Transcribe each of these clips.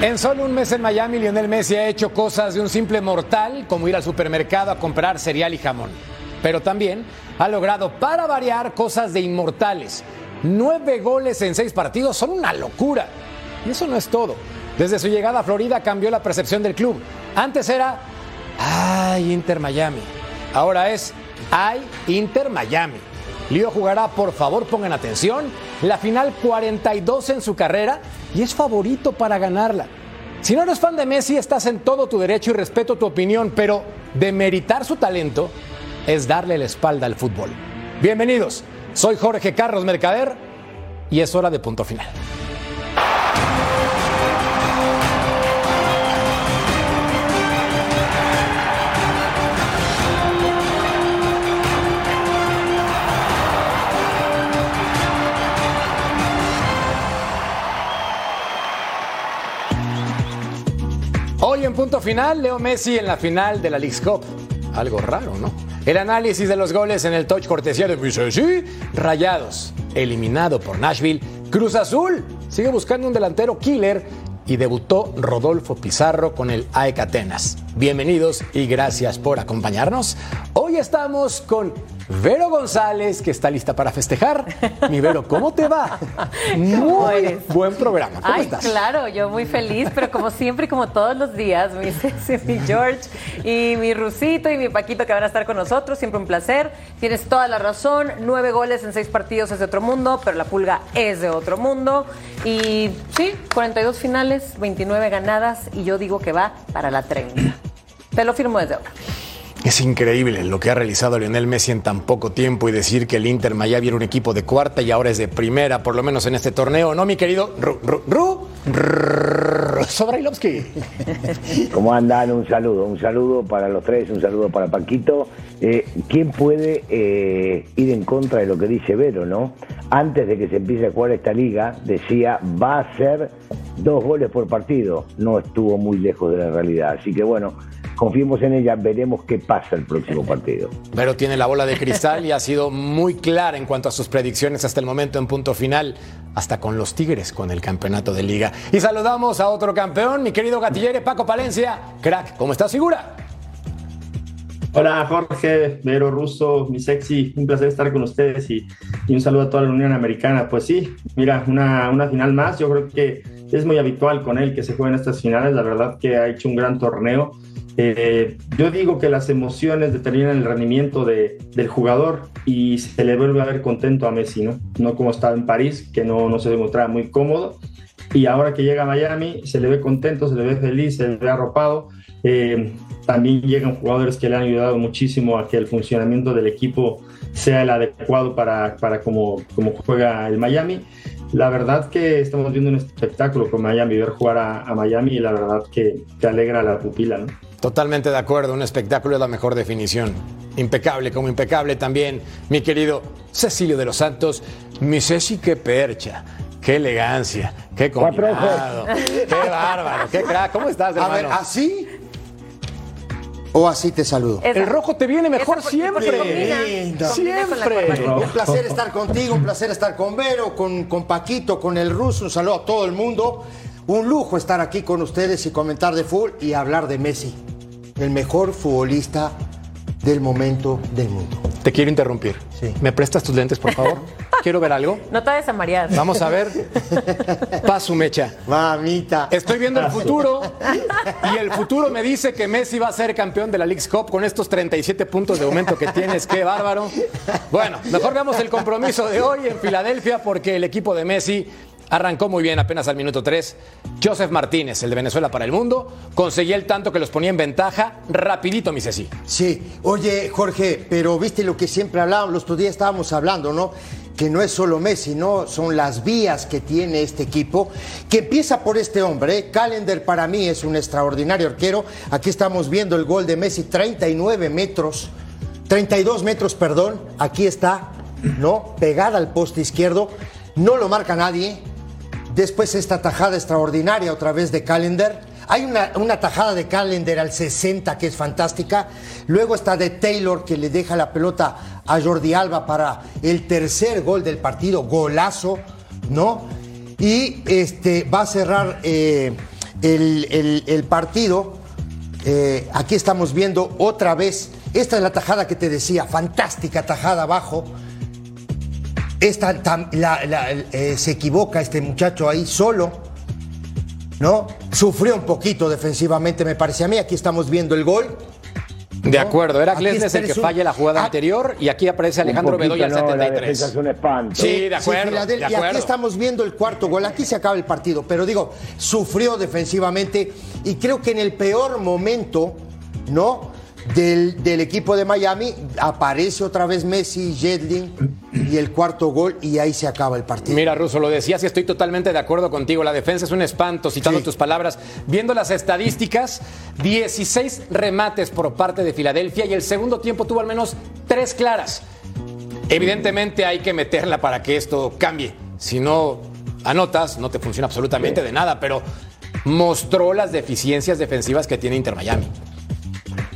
En solo un mes en Miami, Lionel Messi ha hecho cosas de un simple mortal, como ir al supermercado a comprar cereal y jamón. Pero también ha logrado, para variar, cosas de inmortales. Nueve goles en seis partidos son una locura. Y eso no es todo. Desde su llegada a Florida cambió la percepción del club. Antes era, ay, Inter Miami. Ahora es, ay, Inter Miami. Lío jugará, por favor pongan atención, la final 42 en su carrera y es favorito para ganarla. Si no eres fan de Messi, estás en todo tu derecho y respeto tu opinión, pero demeritar su talento es darle la espalda al fútbol. Bienvenidos, soy Jorge Carlos Mercader y es hora de punto final. Hoy en punto final, Leo Messi en la final de la League's Cup. Algo raro, ¿no? El análisis de los goles en el touch cortesía de Messi. Rayados, eliminado por Nashville. Cruz Azul sigue buscando un delantero killer y debutó Rodolfo Pizarro con el AEK Atenas. Bienvenidos y gracias por acompañarnos. Hoy estamos con Vero González, que está lista para festejar. Mi Vero, ¿cómo te va? Muy buen programa. ¿Cómo Ay, estás? claro, yo muy feliz, pero como siempre y como todos los días, mi, Ceci, mi George y mi Rusito y mi Paquito que van a estar con nosotros, siempre un placer. Tienes toda la razón, nueve goles en seis partidos es de otro mundo, pero la pulga es de otro mundo. Y sí, 42 finales, 29 ganadas y yo digo que va para la 30. Te lo firmo desde ahora. Es increíble lo que ha realizado Lionel Messi en tan poco tiempo y decir que el Inter Miami era un equipo de cuarta y ahora es de primera, por lo menos en este torneo. ¿No, mi querido Ru, Ru, Ru, Sobrailovsky? ¿Cómo andan? Un saludo, un saludo para los tres, un saludo para Paquito. Eh, ¿Quién puede eh, ir en contra de lo que dice Vero, no? Antes de que se empiece a jugar esta liga, decía va a ser dos goles por partido. No estuvo muy lejos de la realidad. Así que bueno, confiemos en ella, veremos qué pasa el próximo partido. Pero tiene la bola de cristal y ha sido muy clara en cuanto a sus predicciones hasta el momento en punto final, hasta con los Tigres con el campeonato de liga. Y saludamos a otro campeón, mi querido gatillere Paco Palencia. Crack, ¿cómo estás, figura? Hola Jorge, Vero Russo, mi sexy, un placer estar con ustedes y, y un saludo a toda la Unión Americana. Pues sí, mira, una, una final más, yo creo que es muy habitual con él que se jueguen estas finales, la verdad que ha hecho un gran torneo. Eh, yo digo que las emociones determinan el rendimiento de, del jugador y se le vuelve a ver contento a Messi, ¿no? No como estaba en París, que no, no se demostraba muy cómodo. Y ahora que llega a Miami, se le ve contento, se le ve feliz, se le ve arropado. Eh, también llegan jugadores que le han ayudado muchísimo a que el funcionamiento del equipo sea el adecuado para, para cómo, cómo juega el Miami. La verdad que estamos viendo un espectáculo con Miami, ver jugar a, a Miami y la verdad que, que alegra la pupila. ¿no? Totalmente de acuerdo, un espectáculo es la mejor definición. Impecable, como impecable también, mi querido Cecilio de los Santos. Mi Ceci, qué percha, qué elegancia, qué combinado, qué bárbaro, qué crack. ¿Cómo estás, A ver, hermano? ¿así? ¿O así te saludo? Esa- El rojo te viene mejor esa- siempre. combina, Lindo. combina Siempre. Un placer estar contigo, un placer estar con Vero, con, con Paquito, con el ruso. Un saludo a todo el mundo. Un lujo estar aquí con ustedes y comentar de fútbol y hablar de Messi, el mejor futbolista del momento del mundo. Te quiero interrumpir. Sí. ¿Me prestas tus lentes, por favor? Quiero ver algo. No te vayas a marear. Vamos a ver. Paso, mecha. Mamita. Estoy viendo el futuro y el futuro me dice que Messi va a ser campeón de la League's Cup con estos 37 puntos de aumento que tienes. ¡Qué bárbaro! Bueno, mejor veamos el compromiso de hoy en Filadelfia porque el equipo de Messi arrancó muy bien apenas al minuto 3. Joseph Martínez, el de Venezuela para el mundo, conseguía el tanto que los ponía en ventaja rapidito, mi Ceci. Sí, oye Jorge, pero viste lo que siempre hablábamos, los otros días estábamos hablando, ¿no? Que no es solo Messi, ¿no? Son las vías que tiene este equipo, que empieza por este hombre, ¿eh? Calendar para mí es un extraordinario arquero. Aquí estamos viendo el gol de Messi, 39 metros, 32 metros, perdón, aquí está, ¿no? Pegada al poste izquierdo, no lo marca nadie. Después esta tajada extraordinaria otra vez de Calendar. Hay una, una tajada de Calendar al 60 que es fantástica. Luego está de Taylor que le deja la pelota a Jordi Alba para el tercer gol del partido. Golazo, ¿no? Y este, va a cerrar eh, el, el, partido. Eh, aquí estamos viendo otra vez. Esta es la tajada que te decía, fantástica tajada abajo. Esta, eh, se equivoca este muchacho ahí solo, ¿no? Sufrió un poquito defensivamente, me parece a mí. Aquí estamos viendo el gol. De acuerdo, era Glesnes el que falla la jugada ah, anterior y aquí aparece Alejandro Bedoya al 73. es un espanto. Sí, de acuerdo, Y aquí estamos viendo el cuarto gol, aquí se acaba el partido, pero digo, sufrió defensivamente y creo que en el peor momento, ¿no? Del, equipo de Miami, aparece otra vez Messi, Jedlin y el cuarto gol y ahí se acaba el partido. Mira, Russo, lo decías y estoy totalmente de acuerdo contigo. La defensa es un espanto, citando tus palabras. Viendo las estadísticas, 16 remates por parte de Filadelfia y el segundo tiempo tuvo al menos tres claras. Evidentemente hay que meterla para que esto cambie. Si no anotas, no te funciona absolutamente de nada, pero mostró las deficiencias defensivas que tiene Inter Miami.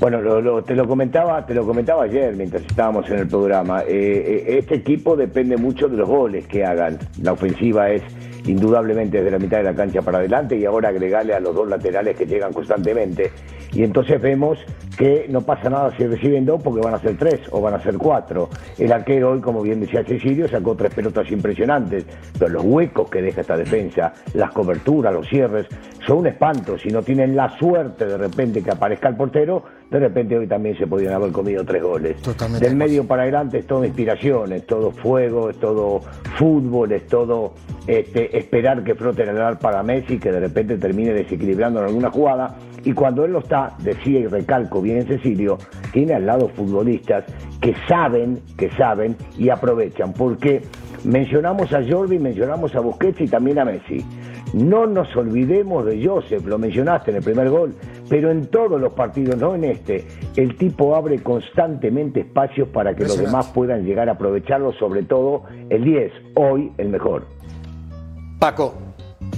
Bueno, te lo comentaba, te lo comentaba ayer mientras estábamos en el programa. Eh, eh, este equipo depende mucho de los goles que hagan. La ofensiva es indudablemente desde la mitad de la cancha para adelante y ahora agregarle a los dos laterales que llegan constantemente. Y entonces vemos que no pasa nada si reciben dos porque van a ser tres o van a ser cuatro. El arquero hoy, como bien decía Cecilio, sacó tres pelotas impresionantes, pero los huecos que deja esta defensa, las coberturas, los cierres, son un espanto. Si no tienen la suerte de repente que aparezca el portero, de repente hoy también se podían haber comido tres goles. Del medio para adelante es todo inspiración, es todo fuego, es todo fútbol, es todo este, esperar que flote el ar para Messi, que de repente termine desequilibrando en alguna jugada. Y cuando él lo está, decía y recalco bien Cecilio, tiene al lado futbolistas que saben, que saben y aprovechan. Porque mencionamos a Jordi, mencionamos a Busquets y también a Messi. No nos olvidemos de Joseph, lo mencionaste en el primer gol, pero en todos los partidos, no en este, el tipo abre constantemente espacios para que los demás puedan llegar a aprovecharlo, sobre todo el 10, hoy el mejor. Paco,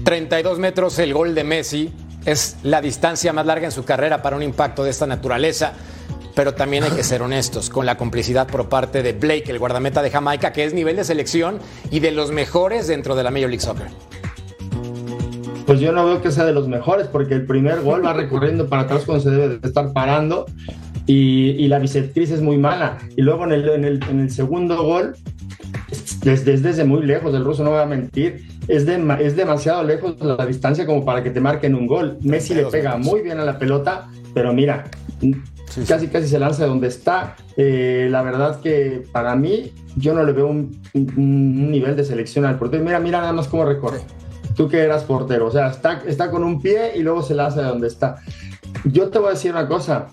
32 metros el gol de Messi, es la distancia más larga en su carrera para un impacto de esta naturaleza. Pero también hay que ser honestos con la complicidad por parte de Blake, el guardameta de Jamaica, que es nivel de selección y de los mejores dentro de la Major League Soccer. Pues yo no veo que sea de los mejores, porque el primer gol va recorriendo para atrás cuando se debe de estar parando y, la bisectriz es muy mala. Y luego en el, en el, segundo gol, desde, desde muy lejos, el ruso no va a mentir, es, de, es demasiado lejos la distancia como para que te marquen un gol. Messi le pega muy bien a la pelota, pero mira, casi casi se lanza de donde está. Eh, la verdad que para mí, yo no le veo un, un nivel de selección al portero. Mira, mira nada más cómo recorre tú que eras portero, o sea, está, está con un pie y luego se lanza de donde está. Yo te voy a decir una cosa,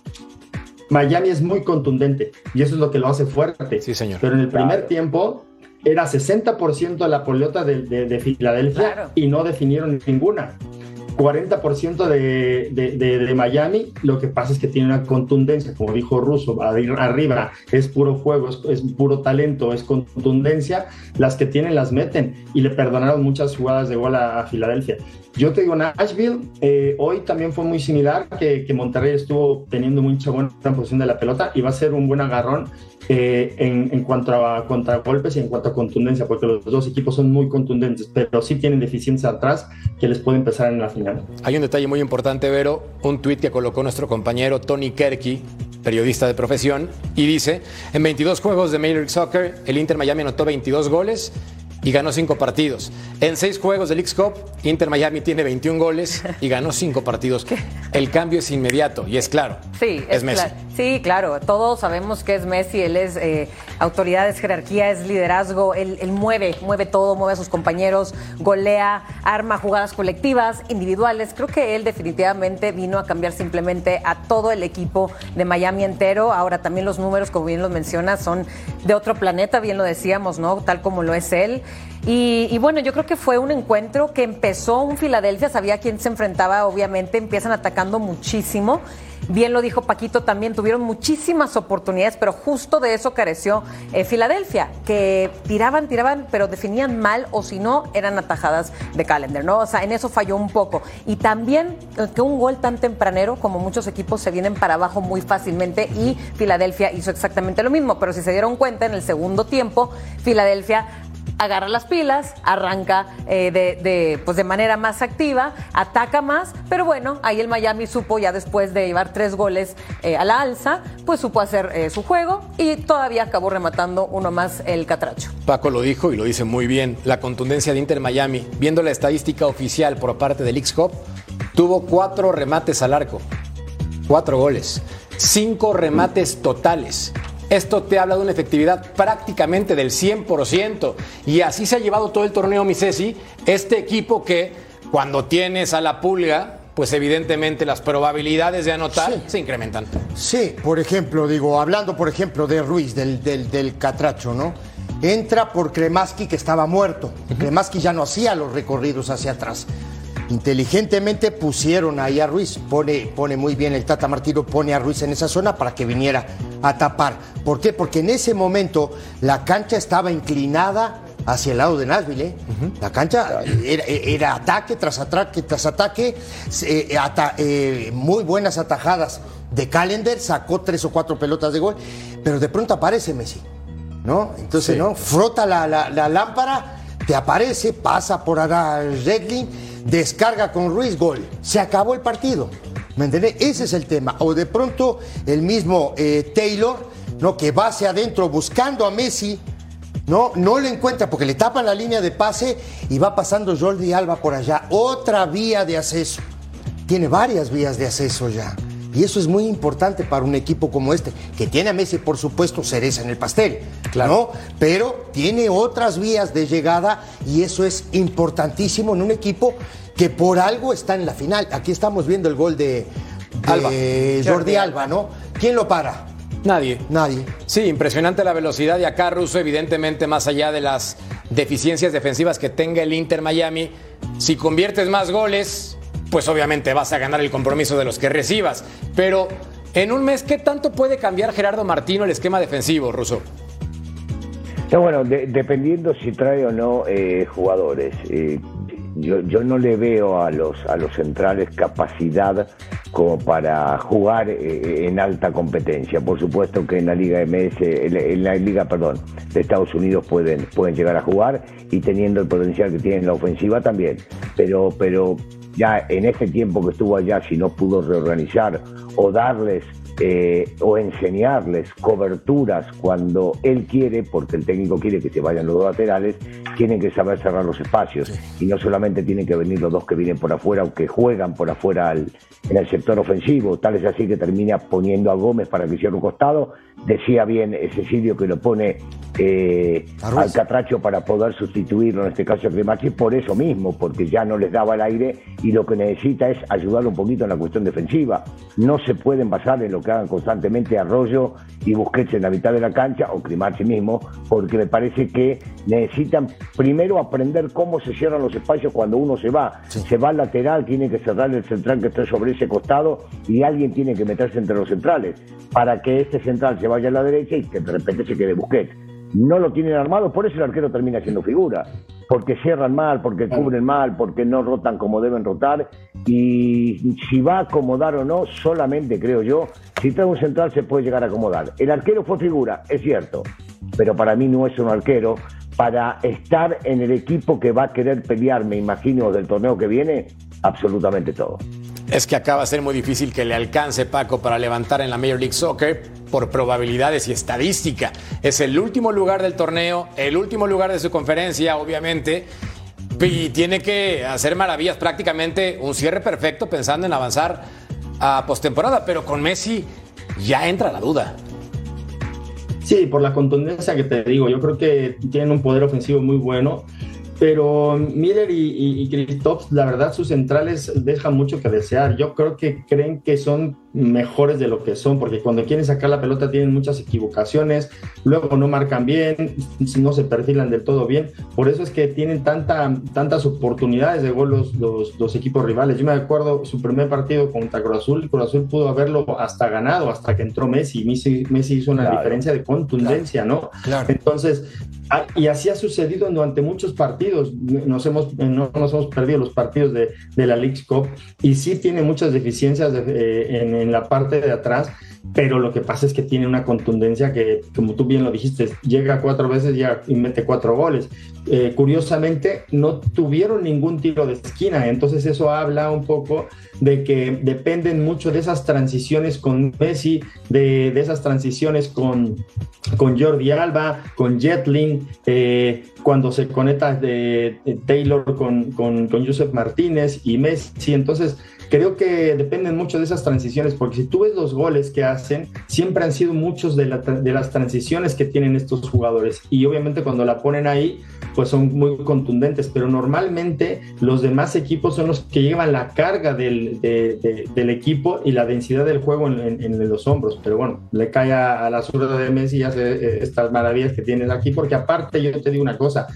Miami es muy contundente y eso es lo que lo hace fuerte. Sí, señor. Pero en el primer tiempo era 60% de la pelota de, de, Filadelfia y no definieron ninguna. 40% de, de, de, Miami, lo que pasa es que tiene una contundencia, como dijo Russo, arriba es puro fuego, es, puro talento, es contundencia, las que tienen las meten y le perdonaron muchas jugadas de gol a, Filadelfia. Yo te digo, Nashville eh, hoy también fue muy similar, que, que Monterrey estuvo teniendo mucha buena posición de la pelota y va a ser un buen agarrón eh, en, cuanto a contragolpes y en cuanto a contundencia, porque los dos equipos son muy contundentes, pero sí tienen deficiencias atrás que les puede empezar en la final. Hay un detalle muy importante, Vero, un tuit que colocó nuestro compañero Tony Kerky, periodista de profesión, y dice, en 22 juegos de Major League Soccer, el Inter Miami anotó 22 goles y ganó cinco partidos. En seis juegos del League Cup, Inter Miami tiene 21 goles y ganó cinco partidos. El cambio es inmediato y es claro. Sí, es, Messi. Sí, claro. Todos sabemos que es Messi. Él es eh, autoridad, es jerarquía, es liderazgo. Él, mueve, mueve todo, mueve a sus compañeros, golea, arma jugadas colectivas, individuales. Creo que él definitivamente vino a cambiar simplemente a todo el equipo de Miami entero. Ahora también los números, como bien lo mencionas, son de otro planeta, bien lo decíamos, ¿no? Tal como lo es él. Y, bueno, yo creo que fue un encuentro que empezó un Filadelfia, sabía quién se enfrentaba, obviamente, empiezan atacando muchísimo. Bien lo dijo Paquito también, tuvieron muchísimas oportunidades, pero justo de eso careció eh, Filadelfia, que tiraban, tiraban, pero definían mal o si no, eran atajadas de Calendar, ¿no? O sea, en eso falló un poco. Y también eh, que un gol tan tempranero, como muchos equipos se vienen para abajo muy fácilmente y Filadelfia hizo exactamente lo mismo, pero si se dieron cuenta, en el segundo tiempo, Filadelfia agarra las pilas, arranca eh, de, pues de manera más activa, ataca más, pero bueno, ahí el Miami supo ya después de llevar tres goles eh, a la alza, pues supo hacer eh, su juego y todavía acabó rematando uno más el Catracho. Paco lo dijo y lo dice muy bien, la contundencia de Inter Miami, viendo la estadística oficial por parte del X-Cop, tuvo cuatro remates al arco, cuatro goles, cinco remates totales esto te habla de una efectividad prácticamente del 100%. Y así se ha llevado todo el torneo, Misesi. Este equipo que cuando tienes a la pulga, pues evidentemente las probabilidades de anotar se incrementan. Sí, por ejemplo, digo, hablando por ejemplo de Ruiz, del, del, Catracho, ¿no? Entra por Kremaski que estaba muerto. Kremaski ya no hacía los recorridos hacia atrás. Inteligentemente pusieron ahí a Ruiz, pone, pone muy bien el Tata Martino, pone a Ruiz en esa zona para que viniera a tapar. ¿Por qué? Porque en ese momento la cancha estaba inclinada hacia el lado de Nashville. ¿eh? La cancha era, ataque tras ataque tras ataque, eh, eh, muy buenas atajadas de Calendar, sacó tres o cuatro pelotas de gol, pero de pronto aparece Messi, ¿no? Entonces, ¿no? Frota la, la, lámpara, te aparece, pasa por acá Redling descarga con Ruiz, gol. Se acabó el partido. ¿Me entiendes? Ese es el tema. O de pronto el mismo eh, Taylor, ¿no? Que va hacia adentro buscando a Messi, ¿no? No lo encuentra porque le tapan la línea de pase y va pasando Jordi Alba por allá. Otra vía de acceso. Tiene varias vías de acceso ya. Y eso es muy importante para un equipo como este, que tiene a Messi, por supuesto, cereza en el pastel, claro. Pero tiene otras vías de llegada y eso es importantísimo en un equipo que por algo está en la final. Aquí estamos viendo el gol de, Jordi Alba, ¿no? ¿Quién lo para? Nadie. Nadie. Sí, impresionante la velocidad y acá Russo, evidentemente, más allá de las deficiencias defensivas que tenga el Inter Miami, si conviertes más goles, pues obviamente vas a ganar el compromiso de los que recibas. Pero en un mes, ¿qué tanto puede cambiar Gerardo Martino el esquema defensivo, Russo? bueno, dependiendo si trae o no eh, jugadores. Eh, yo, no le veo a los, a los centrales capacidad como para jugar eh, en alta competencia. Por supuesto que en la Liga MS, en la Liga, perdón, de Estados Unidos pueden, pueden llegar a jugar y teniendo el potencial que tienen la ofensiva también. Pero, pero ya en ese tiempo que estuvo allá, si no pudo reorganizar o darles eh, o enseñarles coberturas cuando él quiere, porque el técnico quiere que se vayan los dos laterales, tienen que saber cerrar los espacios. Y no solamente tienen que venir los dos que vienen por afuera o que juegan por afuera en el sector ofensivo, tal es así que termina poniendo a Gómez para que cierre un costado. Decía bien Cecilio que lo pone eh, al Catracho para poder sustituirlo, en este caso a Cremachi, por eso mismo, porque ya no les daba el aire y lo que necesita es ayudarlo un poquito en la cuestión defensiva. No se pueden basar en lo que hagan constantemente Arroyo y Busquets en la mitad de la cancha o Climarchi mismo, porque me parece que necesitan primero aprender cómo se cierran los espacios cuando uno se va. Se va al lateral, tiene que cerrar el central que está sobre ese costado y alguien tiene que meterse entre los centrales para que este central se vaya a la derecha y que de repente se quede Busquets no lo tienen armado, por eso el arquero termina siendo figura, porque cierran mal, porque cubren mal, porque no rotan como deben rotar, y si va a acomodar o no, solamente creo yo, si trae un central se puede llegar a acomodar. El arquero fue figura, es cierto, pero para mí no es un arquero para estar en el equipo que va a querer pelear, me imagino, del torneo que viene, absolutamente todo. Es que acaba de ser muy difícil que le alcance Paco para levantar en la Major League Soccer por probabilidades y estadística. Es el último lugar del torneo, el último lugar de su conferencia, obviamente, y tiene que hacer maravillas, prácticamente un cierre perfecto pensando en avanzar a postemporada, pero con Messi ya entra la duda. Sí, por la contundencia que te digo, yo creo que tienen un poder ofensivo muy bueno pero Miller y, y, la verdad, sus centrales dejan mucho que desear. Yo creo que creen que son mejores de lo que son, porque cuando quieren sacar la pelota tienen muchas equivocaciones, luego no marcan bien, no se perfilan del todo bien. Por eso es que tienen tanta, tantas oportunidades de gol los, los, equipos rivales. Yo me acuerdo su primer partido contra Cruz Azul, Cruz Azul pudo haberlo hasta ganado, hasta que entró Messi. Messi, Messi hizo una diferencia de contundencia, ¿no? Entonces, Ah, y así ha sucedido durante muchos partidos. Nos hemos, no nos hemos perdido los partidos de, la League Cup y sí tiene muchas deficiencias eh, en, la parte de atrás pero lo que pasa es que tiene una contundencia que, como tú bien lo dijiste, llega cuatro veces y mete cuatro goles. Eh, curiosamente, no tuvieron ningún tiro de esquina, entonces eso habla un poco de que dependen mucho de esas transiciones con Messi, de, esas transiciones con, con Jordi Alba, con Jetlin, eh, cuando se conecta de, Taylor con, con, con Joseph Martínez y Messi. Entonces, creo que dependen mucho de esas transiciones, porque si tú ves los goles que hacen, siempre han sido muchos de, las transiciones que tienen estos jugadores. Y obviamente cuando la ponen ahí, pues son muy contundentes, pero normalmente los demás equipos son los que llevan la carga del, equipo y la densidad del juego en, los hombros. Pero bueno, le cae a, la zurda de Messi y hace eh, estas maravillas que tienes aquí, porque aparte yo te digo una cosa,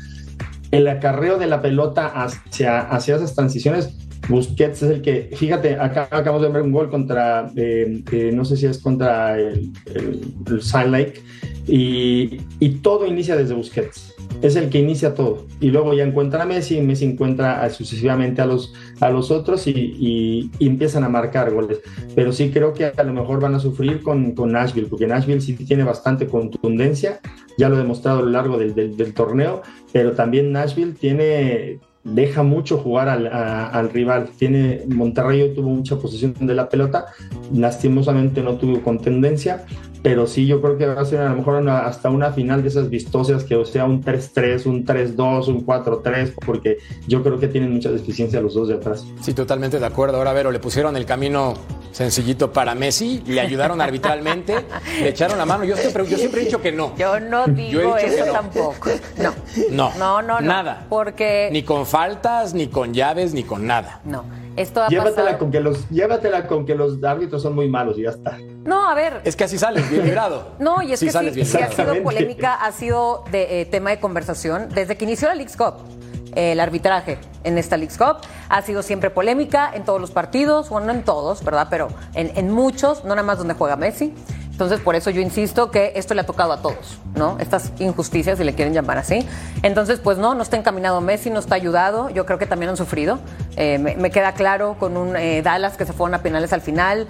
el acarreo de la pelota hacia, hacia esas transiciones Busquets es el que, fíjate, acá acabamos de ver un gol contra, eh, eh, no sé si es contra el, el, Lake, y, y, todo inicia desde Busquets. Es el que inicia todo. Y luego ya encuentra a Messi, y Messi encuentra sucesivamente a los, a los otros y, y, empiezan a marcar goles. Pero sí creo que a lo mejor van a sufrir con, con Nashville, porque Nashville sí tiene bastante contundencia, ya lo he demostrado a lo largo del, del, del torneo, pero también Nashville tiene deja mucho jugar al, rival. Tiene, Monterrey tuvo mucha posesión de la pelota, lastimosamente no tuvo contendencia, pero sí yo creo que va a ser a lo mejor hasta una final de esas vistosas, que o sea un 3-3, un 3-2, un 4-3, porque yo creo que tienen mucha deficiencia los dos de atrás. Sí, totalmente de acuerdo. Ahora, Vero, le pusieron el camino sencillito para Messi, le ayudaron arbitralmente, le echaron la mano. Yo siempre, yo siempre he dicho que no. Yo no digo eso tampoco. No. No. No, no, Nada. Porque. Ni con faltas, ni con llaves, ni con nada. No. Esto ha llévatela con que los llévatela con que los árbitros son muy malos y ya está. No, a ver. Es que así sales bien librado. No, y es que sí, sí ha sido polémica, ha sido de eh, tema de conversación desde que inició la League's Cup. el arbitraje en esta League's Cup ha sido siempre polémica en todos los partidos, bueno, no en todos, ¿verdad? Pero en, en muchos, no nada más donde juega Messi. Entonces, por eso yo insisto que esto le ha tocado a todos, ¿no? Estas injusticias, si le quieren llamar así. Entonces, pues no, no está encaminado Messi, no está ayudado. Yo creo que también han sufrido. Eh, me, queda claro con un eh, Dallas que se fueron a penales al final,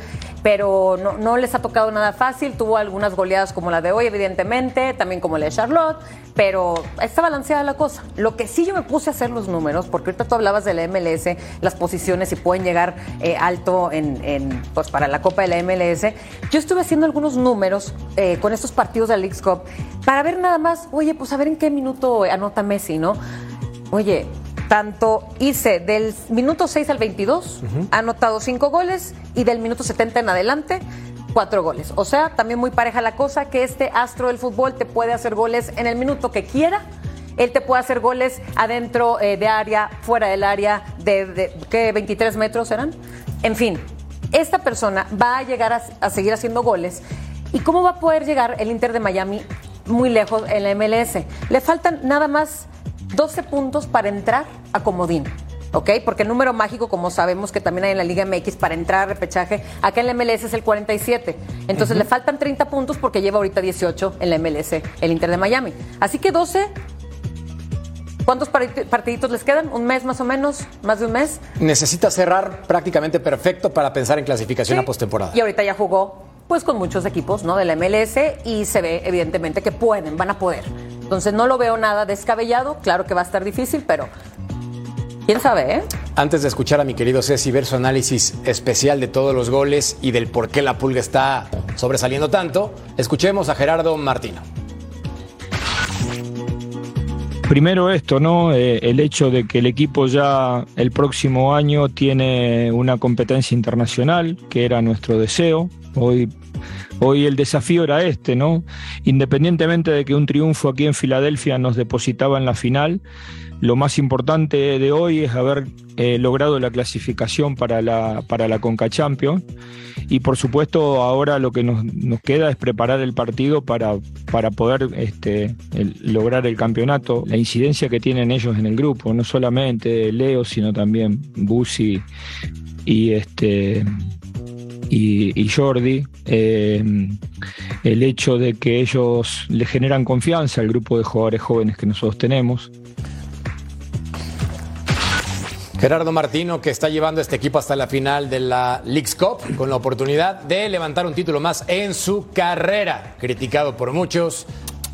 pero no, les ha tocado nada fácil. Tuvo algunas goleadas como la de hoy, evidentemente, también como la de Charlotte, pero está balanceada la cosa. Lo que sí yo me puse a hacer los números, porque ahorita tú hablabas de la MLS, las posiciones y pueden llegar eh, alto en, pues para la Copa de la MLS. Yo estuve haciendo algunos números eh, con estos partidos de la League's Cup para ver nada más, oye, pues a ver en qué minuto anota Messi, ¿no? Oye, tanto hice del minuto 6 al 22, ha anotado 5 goles y del minuto 70 en adelante, 4 goles. O sea, también muy pareja la cosa que este astro del fútbol te puede hacer goles en el minuto que quiera. Él te puede hacer goles adentro eh, de área, fuera del área, de, de ¿qué? ¿23 metros eran? En fin, esta persona va a llegar a, seguir haciendo goles. ¿Y cómo va a poder llegar el Inter de Miami muy lejos en la MLS? Le faltan nada más 12 puntos para entrar a Comodín. ¿ok? Porque el número mágico, como sabemos que también hay en la Liga MX para entrar a repechaje, acá en la MLS es el 47. Entonces le faltan 30 puntos porque lleva ahorita 18 en la MLS, el Inter de Miami. Así que 12 ¿Cuántos partiditos les quedan? ¿Un mes más o menos? ¿Más de un mes? Necesita cerrar prácticamente perfecto para pensar en clasificación a postemporada. Y ahorita ya jugó pues con muchos equipos ¿no? de la MLS y se ve evidentemente que pueden, van a poder. Entonces no lo veo nada descabellado, claro que va a estar difícil, pero quién sabe, ¿eh? Antes de escuchar a mi querido Ceci ver su análisis especial de todos los goles y del por qué la pulga está sobresaliendo tanto, escuchemos a Gerardo Martino. Primero esto, ¿no? Eh, el hecho de que el equipo ya el próximo año tiene una competencia internacional, que era nuestro deseo. Hoy, hoy el desafío era este, ¿no? Independientemente de que un triunfo aquí en Filadelfia nos depositaba en la final, lo más importante de hoy es haber eh, logrado la clasificación para la, para la Conca Champions y por supuesto ahora lo que nos, queda es preparar el partido para, para poder este, lograr el campeonato. La incidencia que tienen ellos en el grupo, no solamente Leo, sino también Busi y este y, Jordi, eh, el hecho de que ellos le generan confianza al grupo de jugadores jóvenes que nosotros tenemos, Gerardo Martino, que está llevando a este equipo hasta la final de la Leagues Cup, con la oportunidad de levantar un título más en su carrera. Criticado por muchos,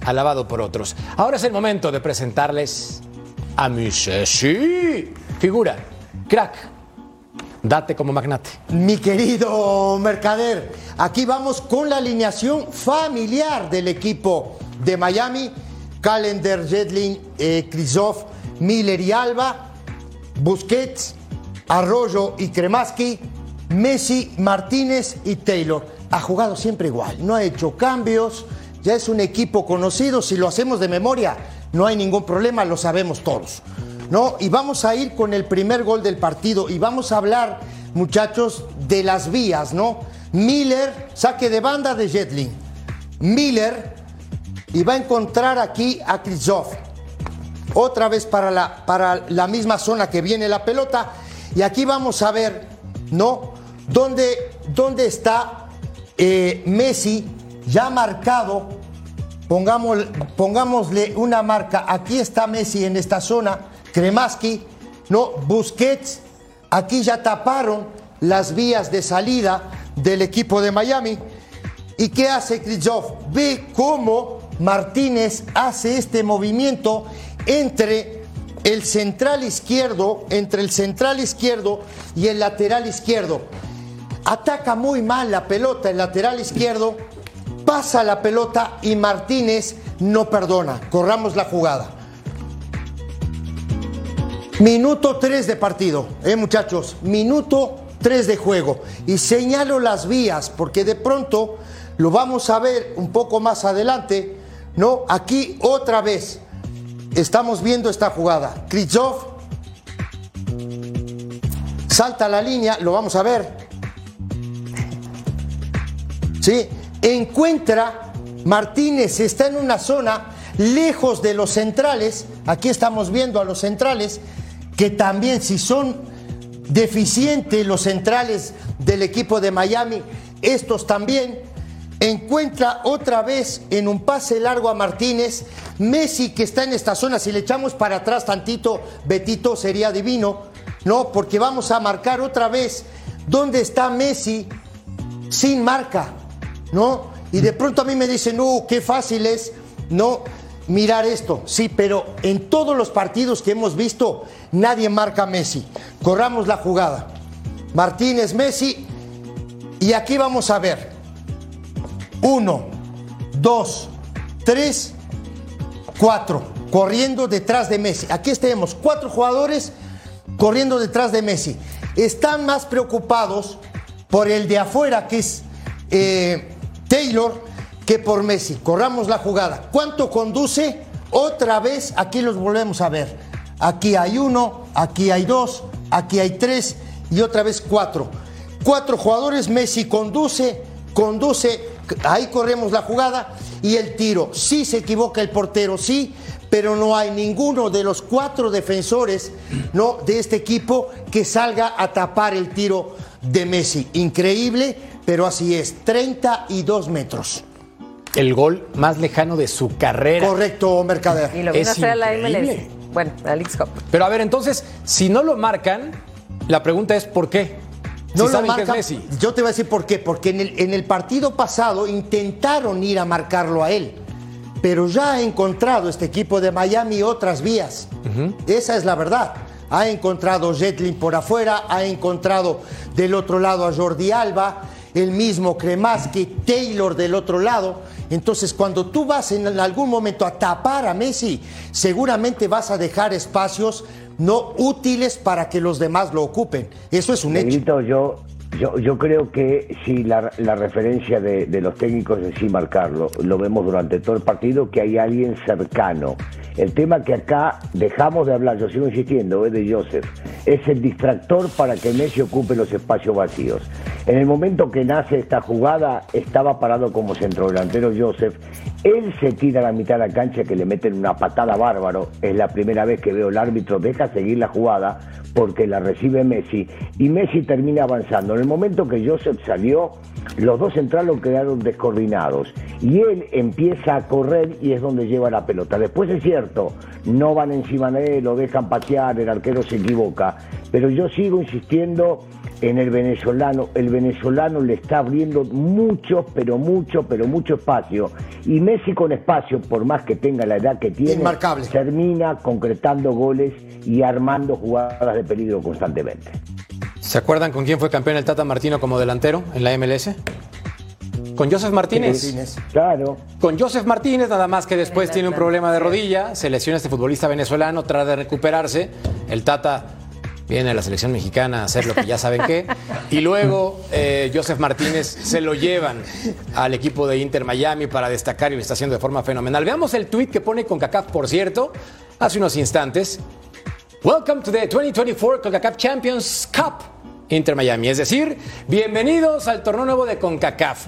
alabado por otros. Ahora es el momento de presentarles a mi sí, figura, crack, date como magnate. Mi querido Mercader, aquí vamos con la alineación familiar del equipo de Miami. Calendar, Jedlin, eh, Miller y Alba, Busquets, Arroyo y Kremaski, Messi, Martínez y Taylor. Ha jugado siempre igual, no ha hecho cambios, ya es un equipo conocido, si lo hacemos de memoria no hay ningún problema, lo sabemos todos. ¿No? Y vamos a ir con el primer gol del partido y vamos a hablar, muchachos, de las vías, ¿no? Miller, saque de banda de Jetlin. Miller, y va a encontrar aquí a Krzyzov. Otra vez para la, para la misma zona que viene la pelota. Y aquí vamos a ver, ¿no? ¿Dónde, dónde está eh, Messi ya marcado? Pongámosle una marca. Aquí está Messi en esta zona. Kremaski, ¿no? Busquets. Aquí ya taparon las vías de salida del equipo de Miami. ¿Y qué hace Krzyzov? Ve cómo Martínez hace este movimiento entre el central izquierdo, entre el central izquierdo y el lateral izquierdo. Ataca muy mal la pelota el lateral izquierdo, pasa la pelota y Martínez no perdona. Corramos la jugada. Minuto 3 de partido, eh muchachos, minuto 3 de juego. Y señalo las vías porque de pronto lo vamos a ver un poco más adelante, ¿no? Aquí otra vez estamos viendo esta jugada. Krzyzov salta la línea, lo vamos a ver. Sí, encuentra Martínez está en una zona lejos de los centrales. Aquí estamos viendo a los centrales que también si son deficientes los centrales del equipo de Miami, estos también encuentra otra vez en un pase largo a Martínez, Messi que está en esta zona, si le echamos para atrás tantito, Betito sería divino, ¿no? Porque vamos a marcar otra vez dónde está Messi sin marca, ¿no? Y de pronto a mí me dicen, no, qué fácil es, ¿no? Mirar esto, sí, pero en todos los partidos que hemos visto, nadie marca Messi. Corramos la jugada. Martínez, Messi, y aquí vamos a ver. Uno, dos, tres, cuatro, corriendo detrás de Messi. Aquí tenemos cuatro jugadores corriendo detrás de Messi. Están más preocupados por el de afuera, que es eh, Taylor, que por Messi. Corramos la jugada. ¿Cuánto conduce? Otra vez, aquí los volvemos a ver. Aquí hay uno, aquí hay dos, aquí hay tres y otra vez cuatro. Cuatro jugadores, Messi conduce, conduce, ahí corremos la jugada y el tiro. Sí se equivoca el portero, sí, pero no hay ninguno de los cuatro defensores ¿no? de este equipo que salga a tapar el tiro de Messi. Increíble, pero así es, 32 metros. El gol más lejano de su carrera. Correcto, Mercader. Y lo vino Es a hacer la increíble. MLS. Bueno, la Leagues Cup. Pero a ver, entonces, si no lo marcan, la pregunta es ¿por qué? No si lo marcan. Messi. Yo te voy a decir por qué. Porque en el, en el partido pasado intentaron ir a marcarlo a él. Pero ya ha encontrado este equipo de Miami otras vías. Esa es la verdad. Ha encontrado Jetlin por afuera, ha encontrado del otro lado a Jordi Alba, el mismo Kremaski, Taylor del otro lado. Entonces, cuando tú vas en algún momento a tapar a Messi, seguramente vas a dejar espacios no útiles para que los demás lo ocupen. Eso es un hecho. Yo, yo, yo creo que si la, referencia de, de los técnicos de sí marcarlo, lo vemos durante todo el partido, que hay alguien cercano. El tema que acá dejamos de hablar, yo sigo insistiendo, es de Joseph, es el distractor para que Messi ocupe los espacios vacíos. En el momento que nace esta jugada, estaba parado como centrodelantero Joseph. Él se tira a la mitad de la cancha que le meten una patada bárbaro. Es la primera vez que veo el árbitro deja seguir la jugada porque la recibe Messi y Messi termina avanzando. En el momento que Joseph salió, los dos centrales quedaron descoordinados y él empieza a correr y es donde lleva la pelota. Después es cierto, no van encima de él, lo dejan patear, el arquero se equivoca, pero yo sigo insistiendo en el venezolano. El venezolano le está abriendo mucho, pero mucho, pero mucho espacio. Y Messi con espacio, por más que tenga la edad que tiene, termina concretando goles y armando jugadas de peligro constantemente. ¿Se acuerdan con quién fue campeón el Tata Martino como delantero en la MLS? Con Joseph Martínez. Claro. Con Joseph Martínez, nada más que después tiene un problema de rodilla, se lesiona este futbolista venezolano, trata de recuperarse. El Tata viene a la selección mexicana a hacer lo que ya saben qué. Y luego eh, Joseph Martínez se lo llevan al equipo de Inter Miami para destacar y lo está haciendo de forma fenomenal. Veamos el tweet que pone CONCACAF, por cierto, hace unos instantes. Welcome to the 2024 CONCACAF Champions Cup Inter Miami. Es decir, bienvenidos al torneo nuevo de CONCACAF.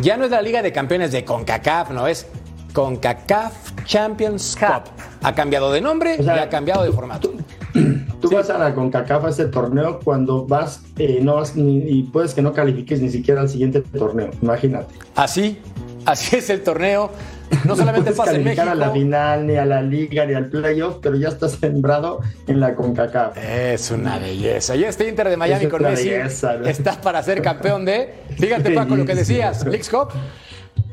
Ya no es la Liga de Campeones de CONCACAF, no es CONCACAF Champions Cup. Ha cambiado de nombre y ha cambiado de formato. Tú vas a la CONCACAF a este torneo cuando vas, eh, no vas y puedes que no califiques ni siquiera al siguiente torneo, imagínate. Así, así es el torneo. No solamente no pasa en México. a la final, ni a la liga, ni al playoff, pero ya está sembrado en la CONCACAF. Es una belleza. Y este Inter de Miami con Messi está para ser campeón de. Fíjate, Paco, lo que decías: League Cup,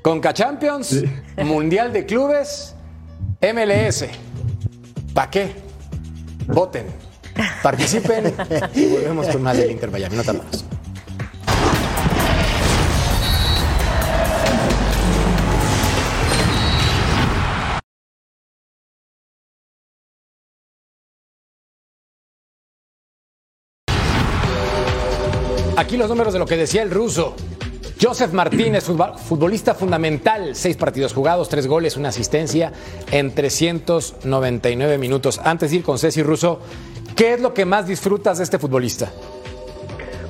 Conca Champions, Mundial de Clubes, MLS. ¿Para qué? Voten, participen y volvemos con más del Inter Miami. No tardamos. Aquí los números de lo que decía el ruso. Joseph Martínez, futbolista fundamental, seis partidos jugados, tres goles, una asistencia en 399 minutos. Antes de ir con Ceci Russo, ¿qué es lo que más disfrutas de este futbolista?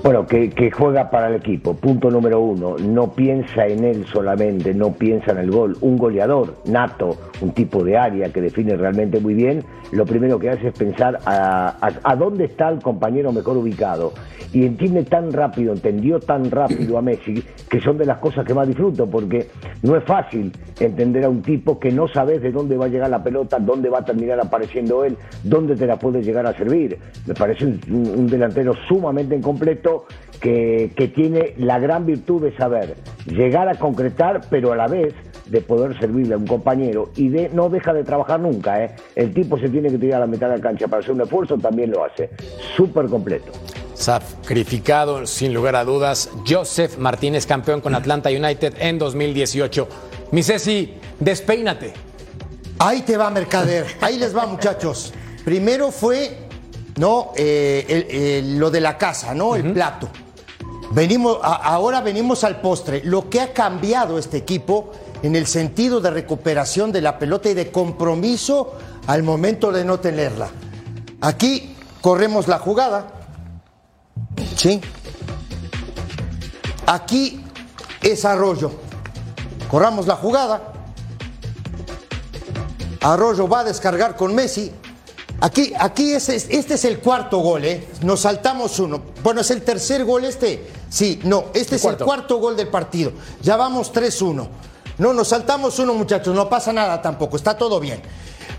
Bueno, que, que, juega para el equipo, punto número uno. No piensa en él solamente, no piensa en el gol. Un goleador nato, un tipo de área que define realmente muy bien, lo primero que hace es pensar a, dónde está el compañero mejor ubicado. Y entiende tan rápido, entendió tan rápido a Messi, que son de las cosas que más disfruto, porque no es fácil entender a un tipo que no sabes de dónde va a llegar la pelota, dónde va a terminar apareciendo él, dónde te la puede llegar a servir. Me parece un, delantero sumamente incompleto que, tiene la gran virtud de saber llegar a concretar, pero a la vez de poder servirle a un compañero y de, no deja de trabajar nunca. ¿eh? El tipo se tiene que tirar a la mitad de la cancha para hacer un esfuerzo, también lo hace. Súper completo. Sacrificado, sin lugar a dudas, Joseph Martínez, campeón con Atlanta United en 2018. Mi Ceci, despeínate. Ahí te va, Mercader. Ahí les va, muchachos. Primero fue ¿no? Eh, lo de la casa, ¿no? El plato. Venimos, ahora venimos al postre. Lo que ha cambiado este equipo en el sentido de recuperación de la pelota y de compromiso al momento de no tenerla. Aquí corremos la jugada. ¿Sí? Aquí es Arroyo. Corramos la jugada. Arroyo va a descargar con Messi. Aquí, aquí es, este es el cuarto gol, ¿eh? Nos saltamos uno. Bueno, es el tercer gol este. Sí, no, este es el cuarto gol del partido. Ya vamos 3-1. No, nos saltamos uno, muchachos, no pasa nada tampoco, está todo bien.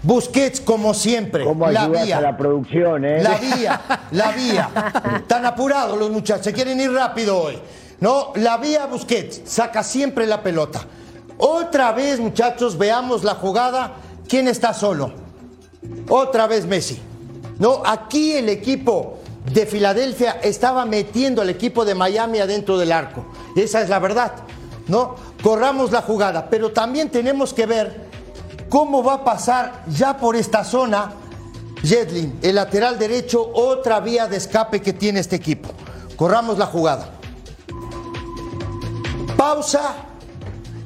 Busquets, como siempre, la vía. la producción, ¿eh? La vía, la vía. Están apurados los muchachos, se quieren ir rápido hoy. No, la vía Busquets, saca siempre la pelota. Otra vez, muchachos, veamos la jugada. ¿Quién está solo? Otra vez Messi. No, aquí el equipo de Filadelfia estaba metiendo al equipo de Miami adentro del arco. Esa es la verdad. ¿No? Corramos la jugada, pero también tenemos que ver cómo va a pasar ya por esta zona Jetlin, el lateral derecho, otra vía de escape que tiene este equipo. Corramos la jugada. Pausa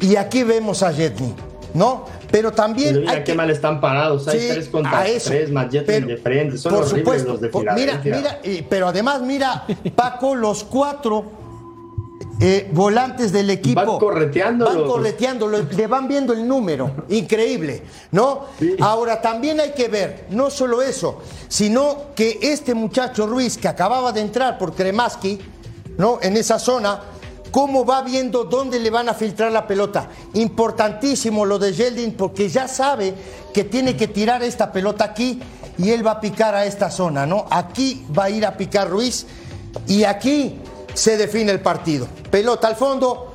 y aquí vemos a Jetlin, ¿no? Pero también. hay que... mal están parados. Hay tres contra tres, más de frente. Son por supuesto. Los de mira, mira, pero además, mira, Paco, los cuatro eh, volantes del equipo. Van correteando. Van correteando, le van viendo el número. Increíble, ¿no? Ahora también hay que ver, no solo eso, sino que este muchacho Ruiz que acababa de entrar por Kremaski, ¿no? En esa zona cómo va viendo dónde le van a filtrar la pelota. Importantísimo lo de Yeldin porque ya sabe que tiene que tirar esta pelota aquí y él va a picar a esta zona, ¿no? Aquí va a ir a picar Ruiz y aquí se define el partido. Pelota al fondo,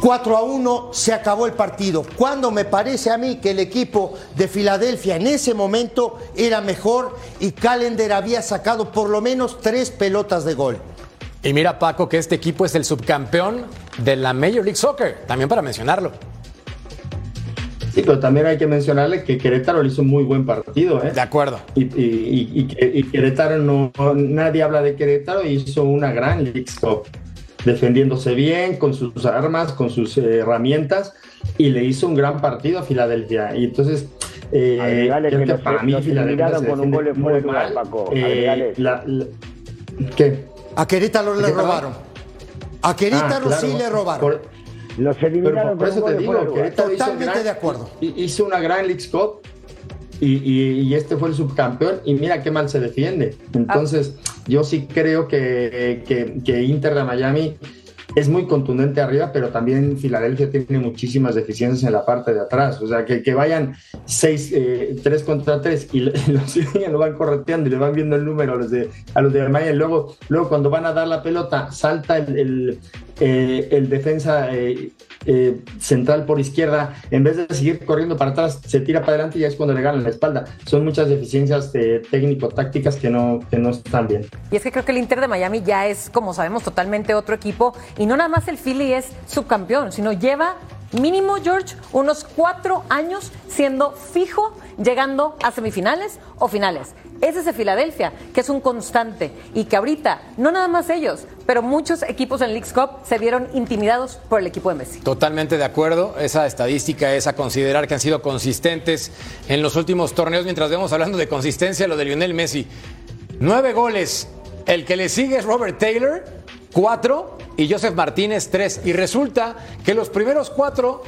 4 a 1 se acabó el partido. Cuando me parece a mí que el equipo de Filadelfia en ese momento era mejor y Callender había sacado por lo menos tres pelotas de gol. Y mira, Paco, que este equipo es el subcampeón de la Major League Soccer, también para mencionarlo. Sí, pero también hay que mencionarle que Querétaro le hizo un muy buen partido. ¿eh? De acuerdo. Y, y, y, Querétaro, no, nadie habla de Querétaro, hizo una gran League Cup, defendiéndose bien, con sus armas, con sus herramientas, y le hizo un gran partido a Filadelfia. Y entonces, eh, que, que para mí Filadelfia con un gol muy mal. Paco. Eh, la, ¿Qué? A Querétaro le robaron. A Querétaro ah, sí le robaron. Los eliminaron. por, eso te digo, Querétaro Totalmente de acuerdo. Hizo una gran League Cup y, este fue el subcampeón y mira qué mal se defiende. Entonces, yo sí creo que, que, que Inter de Miami es muy contundente arriba, pero también Filadelfia tiene muchísimas deficiencias en la parte de atrás. O sea, que, que vayan 6, eh, 3 contra 3 y, los lo van correteando y le van viendo el número a los de, a los de. Luego, luego, cuando van a dar la pelota, salta el, eh, defensa eh, eh, central por izquierda. En vez de seguir corriendo para atrás, se tira para adelante y ya es cuando le ganan la espalda. Son muchas deficiencias técnico-tácticas que no, que no están bien. Y es que creo que el Inter de Miami ya es, como sabemos, totalmente otro equipo y no nada más el Philly es subcampeón, sino lleva mínimo, George, unos cuatro años siendo fijo, llegando a semifinales o finales. Ese es el Filadelfia, que es un constante y que ahorita, no nada más ellos, pero muchos equipos en Leagues Cup se vieron intimidados por el equipo de Messi. Totalmente de acuerdo. Esa estadística es a considerar que han sido consistentes en los últimos torneos. Mientras vemos hablando de consistencia, lo de Lionel Messi. Nueve goles. El que le sigue es Robert Taylor, cuatro y Joseph Martínez tres. Y resulta que los primeros cuatro,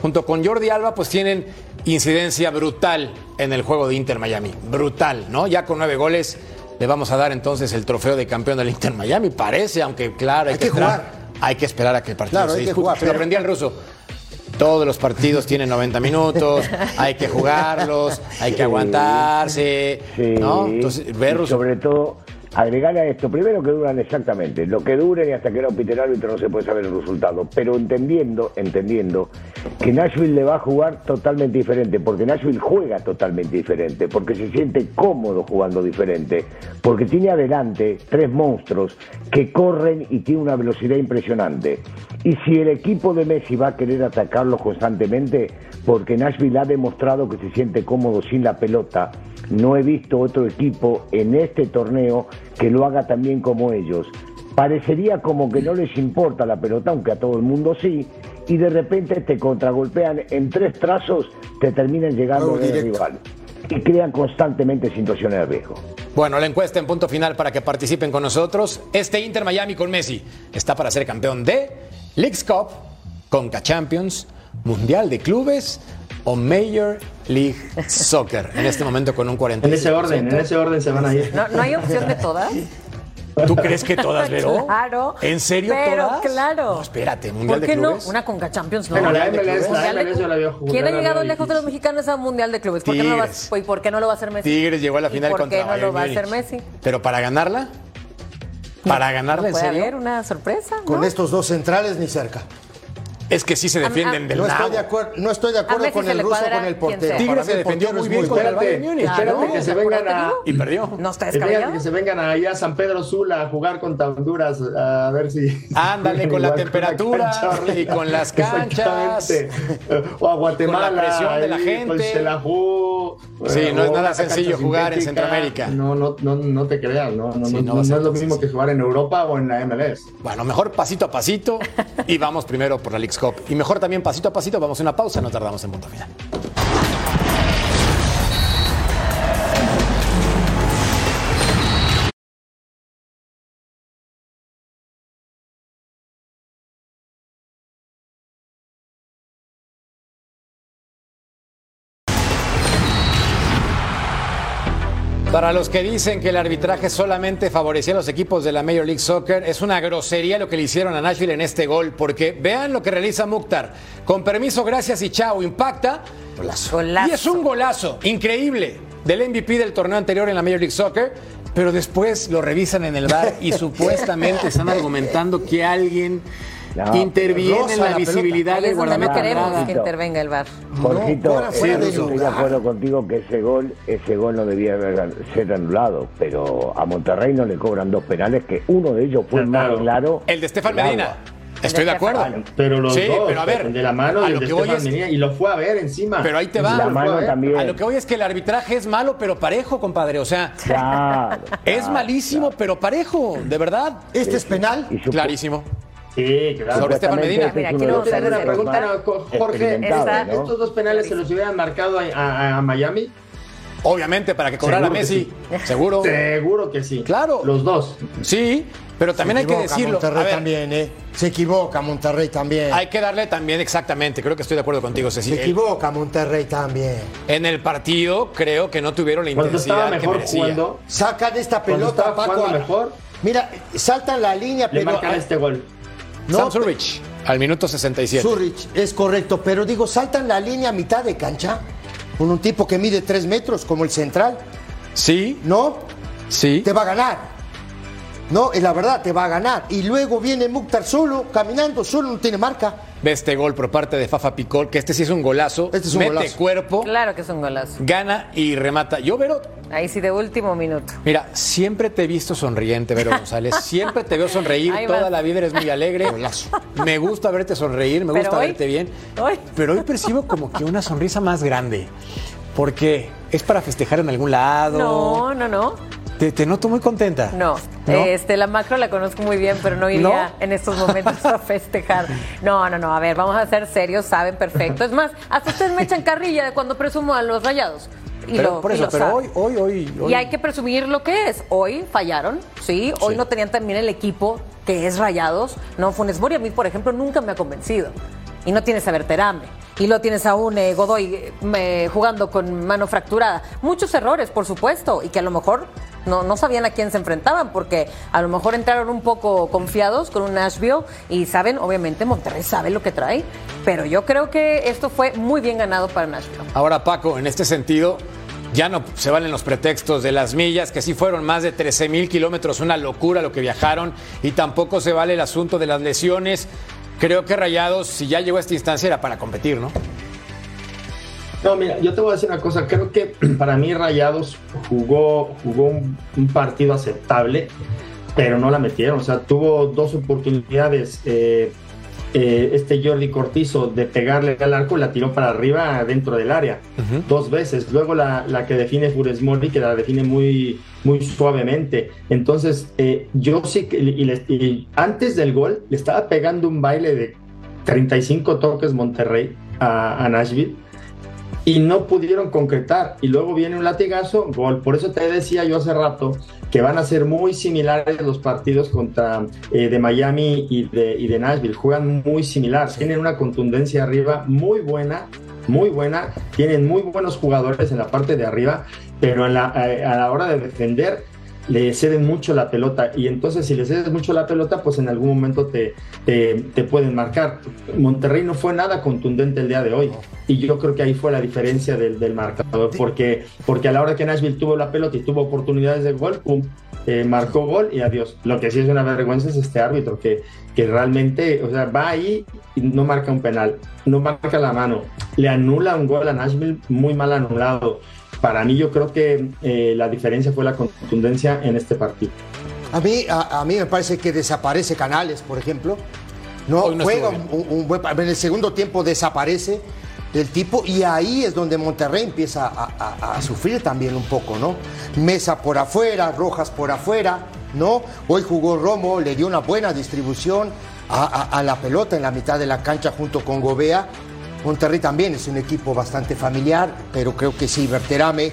junto con Jordi Alba, pues tienen incidencia brutal en el juego de Inter Miami. Brutal, ¿no? Ya con nueve goles le vamos a dar entonces el trofeo de campeón del Inter Miami. Parece, aunque claro, hay, que, jugar. Hay que esperar a que el partido se discute. Pero aprendí al ruso. Todos los partidos tienen 90 minutos, hay que jugarlos, hay que aguantarse, ¿no? Entonces, ver sobre todo agregarle a esto, primero que duran exactamente, lo que duren y hasta que un Peter árbitro no se puede saber el resultado, pero entendiendo, entendiendo que Nashville le va a jugar totalmente diferente, porque Nashville juega totalmente diferente, porque se siente cómodo jugando diferente, porque tiene adelante tres monstruos que corren y tiene una velocidad impresionante. Y si el equipo de Messi va a querer atacarlos constantemente, porque Nashville ha demostrado que se siente cómodo sin la pelota, no he visto otro equipo en este torneo que lo haga tan bien como ellos. Parecería como que no les importa la pelota, aunque a todo el mundo sí, y de repente te contragolpean en tres trazos, te terminan llegando de rival y crean constantemente situaciones de riesgo. Bueno, la encuesta en punto final para que participen con nosotros. Este Inter Miami con Messi está para ser campeón de Leagues Cup, Conca Champions, Mundial de Clubes o Major League Soccer. En este momento con un 40. En ese orden, en ese orden se van a ir. ¿No, hay opción de todas? ¿Tú crees que todas, Vero? Claro. ¿En serio pero, todas? claro. No, espérate, Mundial ¿Por qué de Clubes. no? Una Conca Champions, no. Bueno, la MLS, la MLS yo la veo ¿Quién ha llegado lejos de los mexicanos a Mundial de Clubes? ¿Por qué, no lo va, ¿Y por qué no lo va a hacer Messi? Tigres llegó a la final ¿Y contra ¿Por qué no lo va a hacer Messi? Pero para ganarla, para ganarla, ¿No ¿en puede serio? haber una sorpresa? Con estos dos centrales ni cerca. Es que sí se defienden del No estoy nabo. de acuerdo, no estoy de acuerdo con se el ruso con el portero. Tigres se defendió muy bien contra el Espérate, Bayern Múnich. espérate que se vengan a... Y perdió. No está descabellado. que se vengan allá a San Pedro Sula a jugar contra Honduras a ver si. Ándale, con la temperatura y con las canchas. O a Guatemala. Con la presión de la gente. Con Xelajú, Sí, no es nada sencillo jugar en. Centroamérica. No, no, no, no te creas, no, no, no, es lo mismo que jugar en Europa o en la MLS. Bueno, mejor pasito a pasito y vamos primero por la Leagues Y mejor también pasito a pasito, vamos a una pausa, no tardamos en punto final. Para los que dicen que el arbitraje solamente favorecía a los equipos de la Major League Soccer, es una grosería lo que le hicieron a Nashville en este gol, porque vean lo que realiza Mukhtar. Con permiso, gracias y chao, impacta. Golazo. Y es un golazo increíble del MVP del torneo anterior en la Major League Soccer, pero después lo revisan en el bar y supuestamente están argumentando que alguien No, interviene en la, la pelota. visibilidad Ahí del no queremos Nada. que intervenga el VAR. Jorgito, fuera- fuera sí, de estoy de acuerdo contigo que ese gol, ese gol no debía haber- ser anulado, pero a Monterrey no le cobran dos penales, que uno de ellos fue Claro. más claro. El de Estefan Medina. Estoy de acuerdo. Pero los Sí, dos, pero a ver, el de la mano a y lo el de que voy es- y lo fue a ver encima. Pero ahí te va. La mano también. A lo que voy es que el arbitraje es malo, pero parejo, compadre. O sea, Claro, es claro, malísimo, pero parejo, de verdad. Este es penal. Clarísimo. Sí, claro. Sobre Estefan Medina. Mira, una hacer árbitros pregunta, Jorge. ¿Estos dos penales se los hubieran marcado a, a- a Miami? Obviamente, para que cobrara que Messi. sí. Seguro. Seguro que sí. Claro. Los dos. Sí, pero también Se hay que decirlo. Monterrey A ver, también, ¿eh? Se equivoca Monterrey también. hay que darle también exactamente. Creo que estoy de acuerdo contigo, Se Cecilia. equivoca Monterrey también. En el partido, creo que no tuvieron la Cuando estaba intensidad que mejor merecía. jugando, Sacan esta pelota, Paco. mejor. Mira, saltan la línea, le pero. marcan este gol. No, Sam Zurich, al minuto 67. Zurich, es correcto, pero digo, saltan la línea a mitad de cancha con un tipo que mide tres metros como el central, Sí, ¿no? sí. Te va a ganar. No, es la verdad, te va a ganar. Y luego viene Mukhtar solo, caminando, solo, no tiene marca. Ve este gol por parte de Fafa Picol, que este sí es un golazo. Este es un Mete golazo. cuerpo, Claro que es un golazo. gana y remata. Yo, Vero, Ahí sí de último minuto. mira, siempre te he visto sonriente, Vero González. Siempre te veo sonreír. Ahí Toda la vida eres muy alegre. Me gusta verte sonreír, me Pero gusta hoy- verte bien. hoy- Pero hoy percibo como que una sonrisa más grande. Porque es para festejar en algún lado. No, no, no. Te, te noto muy contenta. No, ¿No? Este, la macro la conozco muy bien, pero no iría ¿No? en estos momentos a festejar. No, no, no, a ver, vamos a ser serios, saben perfecto. Es más, hasta ustedes me echan carrilla de cuando presumo a los rayados. Y Pero, lo, por y eso, lo pero hoy, hoy, hoy, hoy. Y hay que presumir lo que es. Hoy fallaron, sí. Hoy Sí. no tenían también el equipo que es Rayados. No, Funes Mori a mí, por ejemplo, nunca me ha convencido. Y no tienes a Berterame. Y lo tienes a un eh, Godoy eh, jugando con mano fracturada. Muchos errores, por supuesto. Y que a lo mejor no, no sabían a quién se enfrentaban. Porque a lo mejor entraron un poco confiados con un Nashville. Y saben, obviamente, Monterrey sabe lo que trae. Pero yo creo que esto fue muy bien ganado para Nashville. Ahora, Paco, en este sentido, ya no se valen los pretextos de las millas, que sí fueron más de 13 mil kilómetros, una locura lo que viajaron, y tampoco se vale el asunto de las lesiones. Creo que Rayados, si ya llegó a esta instancia, era para competir, ¿no? No, mira, yo te voy a decir una cosa. Creo que para mí Rayados jugó, jugó un, partido aceptable, pero no la metieron. O sea, tuvo dos oportunidades. eh, eh, este Jordi Cortizo de pegarle al arco la tiró para arriba dentro del área dos veces. Luego la, la que define Funes Mori, que la define muy, muy suavemente. Entonces, eh, yo sí que y antes del gol le estaba pegando un baile de 35 toques Monterrey a, a Nashville y no pudieron concretar. Y luego viene un latigazo, gol. Por eso te decía yo hace rato que van a ser muy similares los partidos contra eh, de Miami y de, Nashville. Juegan muy similar, tienen una contundencia arriba muy buena, muy buena. Tienen muy buenos jugadores en la parte de arriba, pero la- eh, a la hora de defender le ceden mucho la pelota y entonces si le cedes mucho la pelota pues en algún momento te, te, te pueden marcar. Monterrey no fue nada contundente el día de hoy y yo creo que ahí fue la diferencia del, del marcador porque, porque a la hora que Nashville tuvo la pelota y tuvo oportunidades de gol, pum, eh, marcó gol y adiós. Lo que sí es una vergüenza es este árbitro que, que realmente, o sea, va ahí y no marca un penal, no marca la mano, le anula un gol a Nashville muy mal anulado. Para mí yo creo que eh, la diferencia fue la contundencia en este partido. A mí, a, a mí me parece que desaparece Canales, por ejemplo. No, juega un, un buen En el segundo tiempo desaparece el tipo y ahí es donde Monterrey empieza a, a- a sufrir también un poco, ¿no? Mesa por afuera, Rojas por afuera, ¿no? Hoy jugó Romo, le dio una buena distribución a, a- a la pelota en la mitad de la cancha junto con Gobea. Monterrey también es un equipo bastante familiar, pero creo que sí, Berterame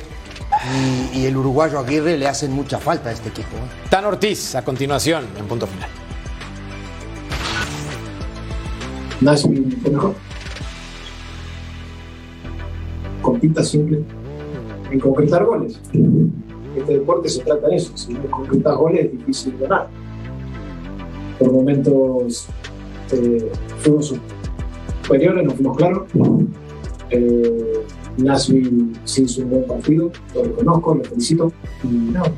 y, y el uruguayo Aguirre le hacen mucha falta a este equipo. ¿eh? Tan Ortiz, a continuación, en punto final. Nashville fue mejor. Compita simple en concretar goles. este deporte se trata de eso. Si no concretas goles es difícil ganar. Por momentos eh, fuimos superiores, nos fuimos claros. Eh, Nashville se hizo un buen partido, lo reconozco, lo felicito. Y nada,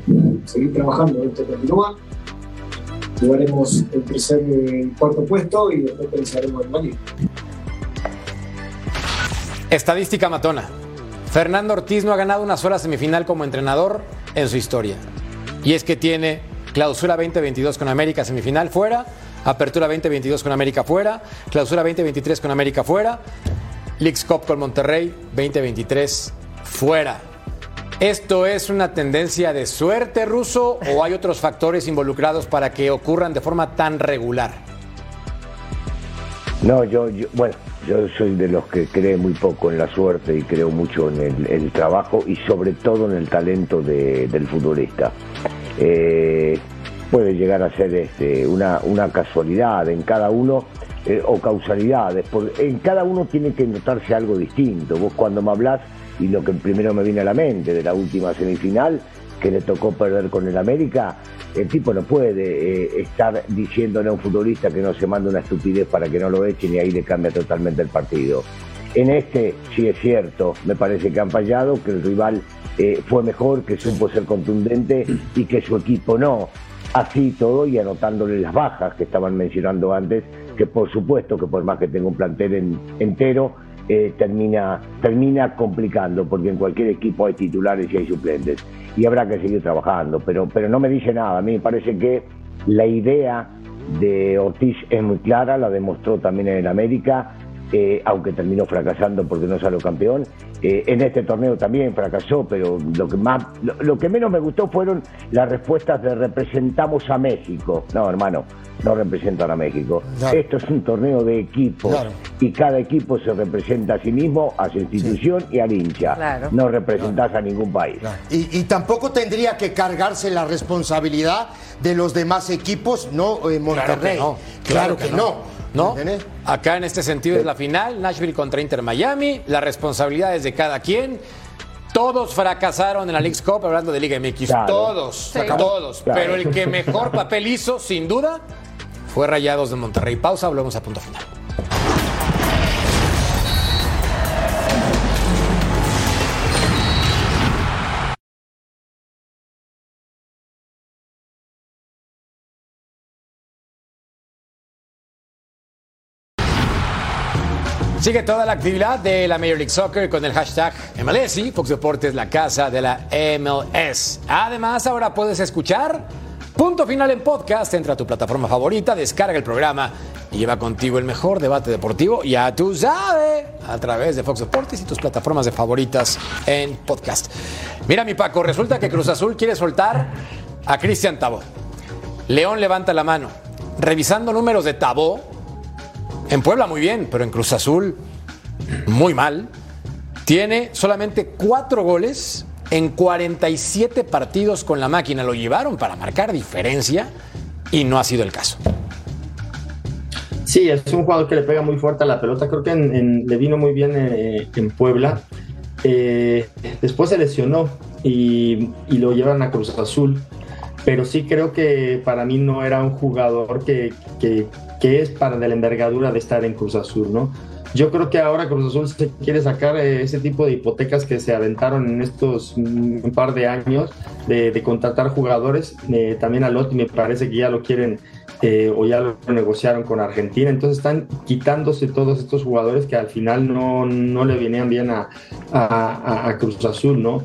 seguir trabajando, esto continúa. Jugaremos el tercer y cuarto puesto y después pensaremos en Madrid. Estadística matona. Fernando Ortiz no ha ganado una sola semifinal como entrenador en su historia. Y es que tiene clausura 2022 con América semifinal fuera, apertura 2022 con América fuera, clausura 2023 con América fuera, Leagues Cup con Monterrey 2023 fuera. ¿Esto es una tendencia de suerte ruso o hay otros factores involucrados para que ocurran de forma tan regular? No, yo, yo bueno, yo soy de los que cree muy poco en la suerte y creo mucho en el, el trabajo y sobre todo en el talento de- del futbolista. Eh, puede llegar a ser este, una, una casualidad en cada uno eh, o causalidades. en cada uno tiene que notarse algo distinto. Vos cuando me hablás, y lo que primero me viene a la mente de la última semifinal, que le tocó perder con el América, el tipo no puede eh, estar diciéndole a un futbolista que no se manda una estupidez para que no lo echen y ahí le cambia totalmente el partido. En este sí es cierto, me parece que han fallado, que el rival eh, fue mejor, que supo ser contundente y que su equipo no. Así todo y anotándole las bajas que estaban mencionando antes, que por supuesto que por más que tenga un plantel en- entero, eh, termina, termina complicando, porque en cualquier equipo hay titulares y hay suplentes. Y habrá que seguir trabajando, pero, pero no me dice nada. A mí me parece que la idea de Ortiz es muy clara, la demostró también en el América, eh, aunque terminó fracasando porque no salió campeón. Eh, en este torneo también fracasó, pero lo que más, lo, lo que menos me gustó fueron las respuestas de representamos a México. No, hermano, no representan a México. Claro. Esto es un torneo de equipos Claro. y cada equipo se representa a sí mismo, a su institución y al hincha. Claro. No representás a ningún país. Y, y tampoco tendría que cargarse la responsabilidad de los demás equipos, no eh, Monterrey. no. Claro que no. ¿No? ¿Entiendes? Acá en este sentido es la final, Nashville contra Inter Miami, las responsabilidades de cada quien. Todos fracasaron en la League's Cup, hablando de Liga MX. Claro. Todos, Sí. todos. Claro. Pero el que mejor papel hizo, sin duda, fue Rayados de Monterrey. Pausa, hablamos a punto final. Sigue toda la actividad de la Major League Soccer con el hashtag MLSI, Fox Deportes, la casa de la MLS. Además, ahora puedes escuchar Punto Final en podcast. Entra a tu plataforma favorita, descarga el programa y lleva contigo el mejor debate deportivo, ya tú sabes, a través de Fox Deportes y tus plataformas de favoritas en podcast. Mira, mi Paco, resulta que Cruz Azul quiere soltar a Cristian Tabó. León levanta la mano. Revisando números de Tabó, en Puebla muy bien, pero en Cruz Azul muy mal. Tiene solamente cuatro goles en 47 partidos con la máquina. Lo llevaron para marcar diferencia y no ha sido el caso. Sí, es un jugador que le pega muy fuerte a la pelota. Creo que le vino muy bien eh, en Puebla. Eh, después se lesionó y, y lo llevan a Cruz Azul. Pero sí creo que para mí no era un jugador que- que es para de la envergadura de estar en Cruz Azul, ¿no? Yo creo que ahora Cruz Azul se quiere sacar eh, ese tipo de hipotecas que se aventaron en estos mm, un par de años de, contratar jugadores. Eh, también a Lotti me parece que ya lo quieren eh, o ya lo negociaron con Argentina. Entonces están quitándose todos estos jugadores que al final no, no le venían bien a- a Cruz Azul, ¿no?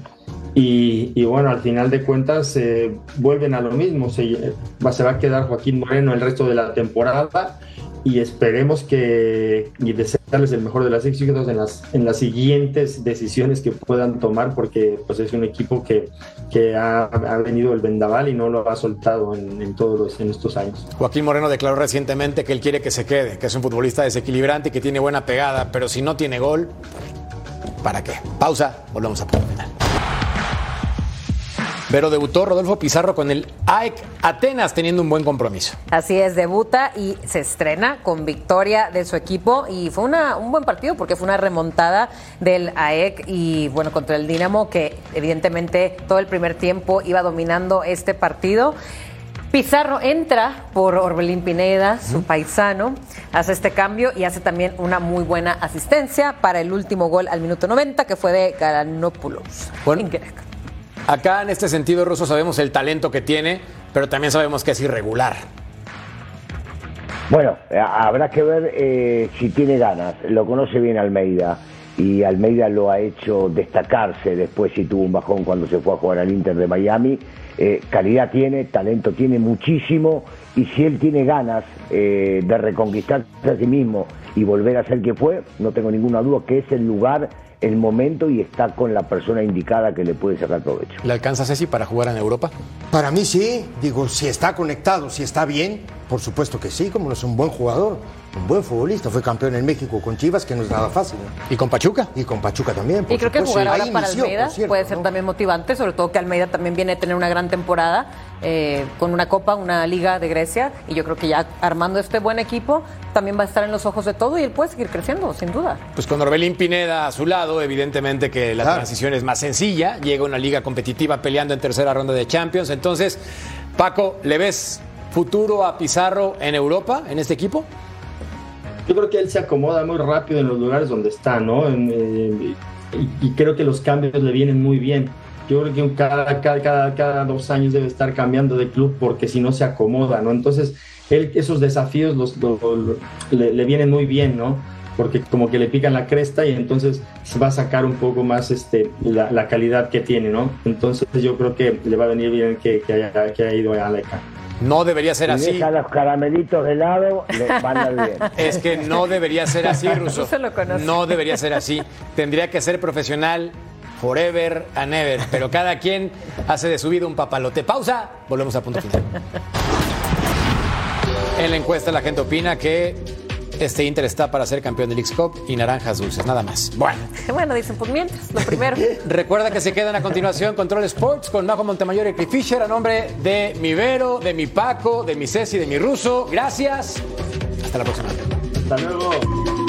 Y, bueno, al final de cuentas eh, vuelven a lo mismo. Se, va, a quedar Joaquín Moreno el resto de la temporada y esperemos que y desearles el mejor de las éxitos en las, en las siguientes decisiones que puedan tomar porque pues es un equipo que, ha, venido el vendaval y no lo ha soltado en, en todos los, en estos años. Joaquín Moreno declaró recientemente que él quiere que se quede, que es un futbolista desequilibrante y que tiene buena pegada, pero si no tiene gol, ¿para qué? Pausa, volvemos a punto final. Pero debutó Rodolfo Pizarro con el AEK Atenas teniendo un buen compromiso. Así es, debuta y se estrena con victoria de su equipo y fue una, un buen partido porque fue una remontada del AEK y bueno, contra el Dinamo que evidentemente todo el primer tiempo iba dominando este partido. Pizarro entra por Orbelín Pineda, su paisano, hace este cambio y hace también una muy buena asistencia para el último gol al minuto 90 que fue de Garanopoulos. Bueno, acá en este sentido, Russo, sabemos el talento que tiene, pero también sabemos que es irregular. Bueno, eh, habrá que ver eh, si tiene ganas. Lo conoce bien Almeida y Almeida lo ha hecho destacarse después si tuvo un bajón cuando se fue a jugar al Inter de Miami. Eh, calidad tiene, talento tiene muchísimo y si él tiene ganas de reconquistarse a sí mismo y volver a ser que fue, no tengo ninguna duda que es el lugar, el momento y está con la persona indicada que le puede sacar provecho. ¿Le alcanza Ceci para jugar en Europa? Para mí sí, digo, si está conectado, si está bien, por supuesto que sí, como no es un buen jugador, un buen futbolista, fue campeón en México con Chivas, que no es nada fácil. ¿no? ¿Y con Pachuca? Y con Pachuca también. por Y creo que jugar ahora Ahí para inició, Almeida cierto, puede ser ¿no? también motivante, sobre todo que Almeida también viene a tener una gran temporada eh, con una Copa, una Liga de Grecia, y yo creo que ya armando este buen equipo también va a estar en los ojos de todo y él puede seguir creciendo, sin duda. Pues con Orbelín Pineda a su lado, evidentemente que la Claro. transición es más sencilla. Llega una liga competitiva peleando en tercera ronda de Champions. Entonces, Paco, ¿le ves futuro a Pizarro en Europa, en este equipo? Yo creo que él se acomoda muy rápido en los lugares donde está, ¿no? Y, creo que los cambios le vienen muy bien. Yo creo que cada, cada, cada, dos años debe estar cambiando de club porque si no se acomoda, ¿no? Entonces, él esos desafíos los, lo- lo- le, vienen muy bien, ¿no? Porque como que le pican la cresta y entonces se va a sacar un poco más este, la, la calidad que tiene, ¿no? Entonces yo creo que le va a venir bien que, que haya, que haya ido a Aleca. No debería ser así. deja los caramelitos de lado, le van a ir bien. Es que no debería ser así, Russo. No se lo conoce. No debería ser así. Tendría que ser profesional forever and ever. Pero cada quien hace de su vida un papalote. Pausa. Volvemos a punto final. En la encuesta la gente opina que este Inter está para ser campeón del X-Cup y naranjas dulces, nada más. Bueno, Bueno, dicen, pues mientras, lo primero. recuerda que se quedan a continuación Control Sports con Majo Montemayor y Cliff Fisher a nombre de mi Vero, de mi Paco, de mi Ceci, de mi Ruso. Gracias. Hasta la próxima. Hasta luego.